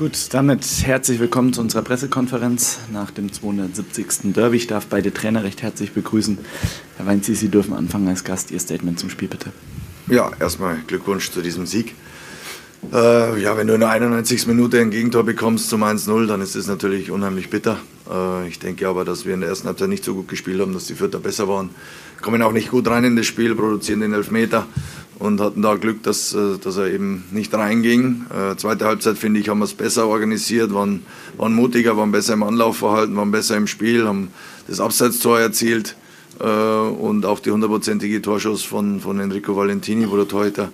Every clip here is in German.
Gut, damit herzlich willkommen zu unserer Pressekonferenz nach dem 270. Derby. Ich darf beide Trainer recht herzlich begrüßen. Herr Weinzieh, Sie dürfen anfangen als Gast. Ihr Statement zum Spiel bitte. Ja, erstmal Glückwunsch zu diesem Sieg. Äh, ja, wenn du in der 91. Minute ein Gegentor bekommst zum 1-0, dann ist das natürlich unheimlich bitter. Äh, ich denke aber, dass wir in der ersten Halbzeit nicht so gut gespielt haben, dass die Vierter besser waren. Kommen auch nicht gut rein in das Spiel, produzieren den Elfmeter und hatten da Glück, dass, äh, dass er eben nicht reinging. Äh, zweite Halbzeit, finde ich, haben wir es besser organisiert, waren, waren mutiger, waren besser im Anlaufverhalten, waren besser im Spiel, haben das Abseitstor erzielt äh, und auch die hundertprozentige Torschuss von, von Enrico Valentini, wo der Torhüter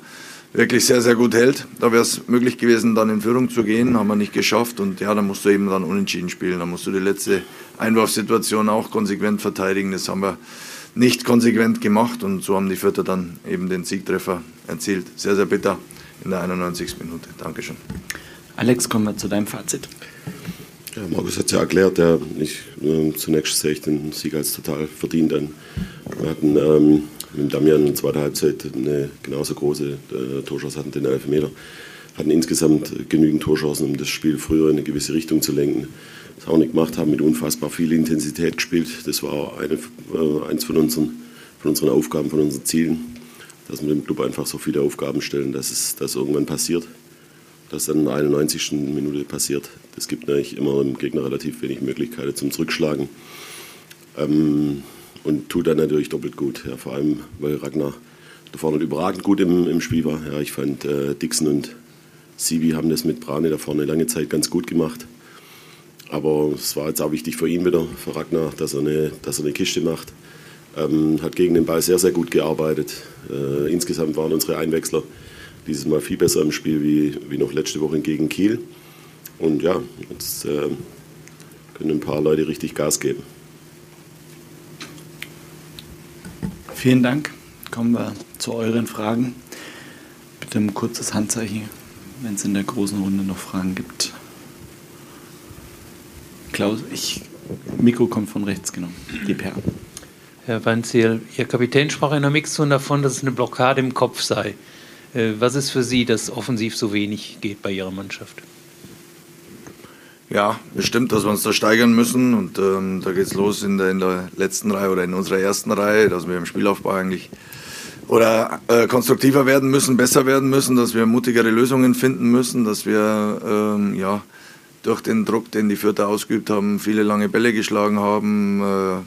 wirklich sehr, sehr gut hält. Da wäre es möglich gewesen, dann in Führung zu gehen, haben wir nicht geschafft und ja, dann musst du eben dann unentschieden spielen. Dann musst du die letzte Einwurfsituation auch konsequent verteidigen. Das haben wir nicht konsequent gemacht und so haben die Vierter dann eben den Siegtreffer erzielt. Sehr, sehr bitter in der 91. Minute. Dankeschön. Alex, kommen wir zu deinem Fazit. Ja, Markus hat es ja erklärt, ja, ich, äh, zunächst sehe ich den Sieg als total verdient an. Wir hatten ähm, mit Damian in der zweiten Halbzeit eine genauso große äh, Torchance, hatten den Elfmeter, hatten insgesamt genügend Torchancen, um das Spiel früher in eine gewisse Richtung zu lenken das auch nicht gemacht haben, mit unfassbar viel Intensität gespielt. Das war eine, äh, eins von unseren, von unseren Aufgaben, von unseren Zielen, dass wir dem Club einfach so viele Aufgaben stellen, dass es dass irgendwann passiert. Dass dann in der 91. Minute passiert. Das gibt natürlich immer dem Gegner relativ wenig Möglichkeiten zum Zurückschlagen. Ähm, und tut dann natürlich doppelt gut. Ja, vor allem, weil Ragnar da vorne überragend gut im, im Spiel war. Ja, ich fand, äh, Dixon und Sibi haben das mit Brane da vorne lange Zeit ganz gut gemacht. Aber es war jetzt auch wichtig für ihn wieder, für Ragnar, dass er eine, dass er eine Kiste macht. Ähm, hat gegen den Ball sehr, sehr gut gearbeitet. Äh, insgesamt waren unsere Einwechsler dieses Mal viel besser im Spiel wie, wie noch letzte Woche gegen Kiel. Und ja, jetzt äh, können ein paar Leute richtig Gas geben. Vielen Dank. Kommen wir zu euren Fragen. Bitte ein kurzes Handzeichen, wenn es in der großen Runde noch Fragen gibt. Klaus, ich, Mikro kommt von rechts genommen. Die Per. Herr Weinziel, Ihr Kapitän sprach in der Mixzone davon, dass es eine Blockade im Kopf sei. Äh, was ist für Sie, dass offensiv so wenig geht bei Ihrer Mannschaft? Ja, es stimmt, dass wir uns da steigern müssen. Und ähm, da geht es los in der, in der letzten Reihe oder in unserer ersten Reihe, dass wir im Spielaufbau eigentlich oder äh, konstruktiver werden müssen, besser werden müssen, dass wir mutigere Lösungen finden müssen, dass wir ähm, ja, durch den Druck, den die Vierter ausgeübt haben, viele lange Bälle geschlagen haben. Äh,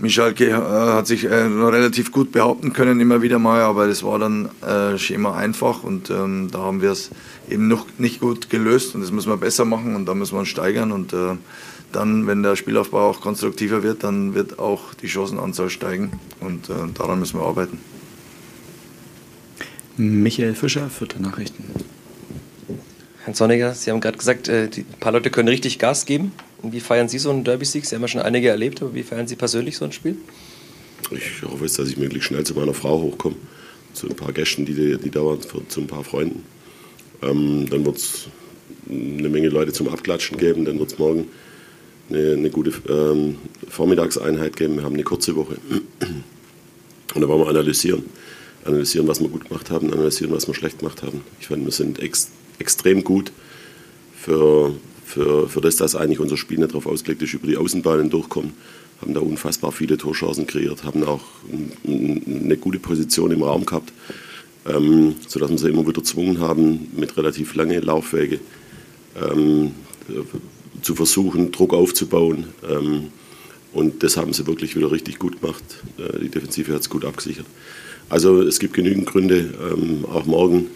Michalke äh, hat sich äh, relativ gut behaupten können, immer wieder mal, aber das war dann äh, Schema einfach und ähm, da haben wir es eben noch nicht gut gelöst und das müssen wir besser machen und da müssen wir uns steigern und äh, dann, wenn der Spielaufbau auch konstruktiver wird, dann wird auch die Chancenanzahl steigen und äh, daran müssen wir arbeiten. Michael Fischer, Vierte Nachrichten. Herr Sonniger, Sie haben gerade gesagt, äh, die, ein paar Leute können richtig Gas geben. Und wie feiern Sie so einen Derby-Sieg? Sie haben ja schon einige erlebt, aber wie feiern Sie persönlich so ein Spiel? Ich hoffe jetzt, dass ich möglichst schnell zu meiner Frau hochkomme, zu ein paar Gästen, die, die da waren, zu ein paar Freunden. Ähm, dann wird es eine Menge Leute zum Abklatschen geben, dann wird es morgen eine, eine gute ähm, Vormittagseinheit geben. Wir haben eine kurze Woche. Und da wollen wir analysieren. Analysieren, was wir gut gemacht haben, analysieren, was wir schlecht gemacht haben. Ich fand, wir sind ex extrem gut für, für, für das, dass eigentlich unser Spiel nicht darauf ausgelegt ist, über die Außenbahnen durchkommen. Haben da unfassbar viele Torchancen kreiert, haben auch eine gute Position im Raum gehabt, ähm, sodass wir sie immer wieder gezwungen haben, mit relativ langen Laufwege ähm, zu versuchen, Druck aufzubauen. Ähm, und das haben sie wirklich wieder richtig gut gemacht. Äh, die Defensive hat es gut abgesichert. Also es gibt genügend Gründe, ähm, auch morgen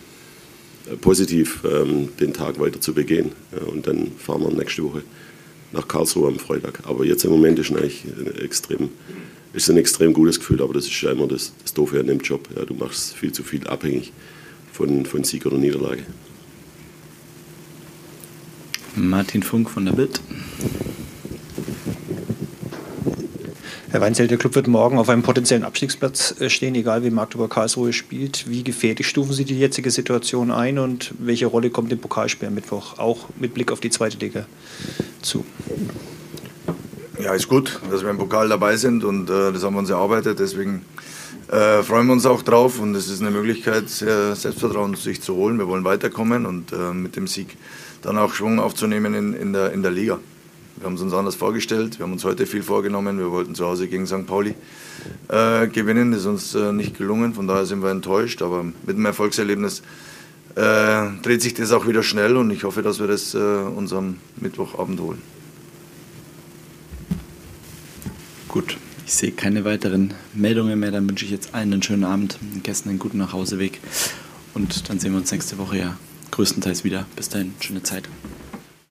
äh, positiv ähm, den Tag weiter zu begehen. Ja, und dann fahren wir nächste Woche nach Karlsruhe am Freitag. Aber jetzt im Moment ist, eigentlich ein extrem, ist ein extrem gutes Gefühl, aber das ist ja immer das, das Doofe an dem Job. Ja, du machst viel zu viel abhängig von, von Sieg oder Niederlage. Martin Funk von der Bild. Herr Weinzell, der Club wird morgen auf einem potenziellen Abstiegsplatz äh, stehen, egal wie Magdeburg Karlsruhe spielt. Wie gefährlich stufen Sie die jetzige Situation ein und welche Rolle kommt dem Pokalspiel am Mittwoch auch mit Blick auf die zweite Liga zu? Ja, ist gut, dass wir im Pokal dabei sind und äh, das haben wir uns erarbeitet. Deswegen äh, freuen wir uns auch drauf und es ist eine Möglichkeit, Selbstvertrauen sich zu holen. Wir wollen weiterkommen und äh, mit dem Sieg dann auch Schwung aufzunehmen in, in, der, in der Liga. Wir haben es uns anders vorgestellt, wir haben uns heute viel vorgenommen, wir wollten zu Hause gegen St. Pauli äh, gewinnen, das ist uns äh, nicht gelungen, von daher sind wir enttäuscht, aber mit dem Erfolgserlebnis äh, dreht sich das auch wieder schnell und ich hoffe, dass wir das äh, uns am Mittwochabend holen. Gut, ich sehe keine weiteren Meldungen mehr. Dann wünsche ich jetzt allen einen schönen Abend, gestern einen guten Nachhauseweg. Und dann sehen wir uns nächste Woche ja größtenteils wieder. Bis dahin, schöne Zeit.